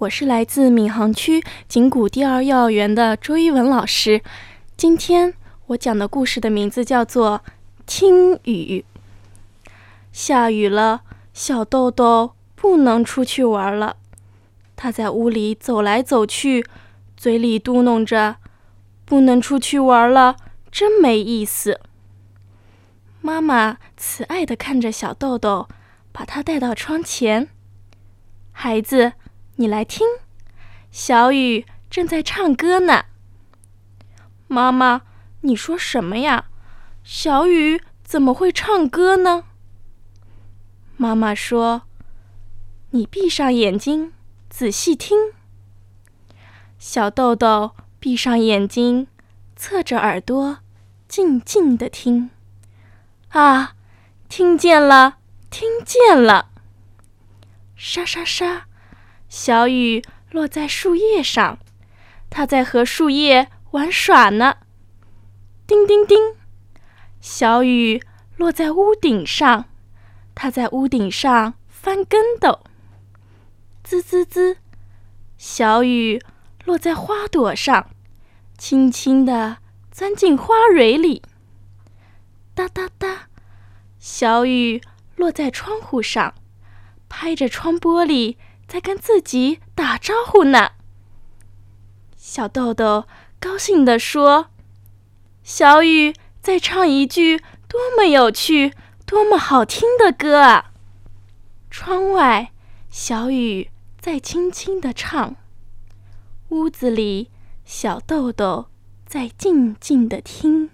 我是来自闵行区景谷第二幼儿园的周一文老师。今天我讲的故事的名字叫做《听雨》。下雨了，小豆豆不能出去玩了。他在屋里走来走去，嘴里嘟囔着：“不能出去玩了，真没意思。”妈妈慈爱地看着小豆豆，把他带到窗前：“孩子。”你来听，小雨正在唱歌呢。妈妈，你说什么呀？小雨怎么会唱歌呢？妈妈说：“你闭上眼睛，仔细听。”小豆豆闭上眼睛，侧着耳朵，静静的听。啊，听见了，听见了！沙沙沙。小雨落在树叶上，它在和树叶玩耍呢。叮叮叮，小雨落在屋顶上，它在屋顶上翻跟斗。滋滋滋，小雨落在花朵上，轻轻地钻进花蕊里。哒哒哒，小雨落在窗户上，拍着窗玻璃。在跟自己打招呼呢。小豆豆高兴地说：“小雨在唱一句多么有趣、多么好听的歌啊！”窗外，小雨在轻轻地唱；屋子里，小豆豆在静静地听。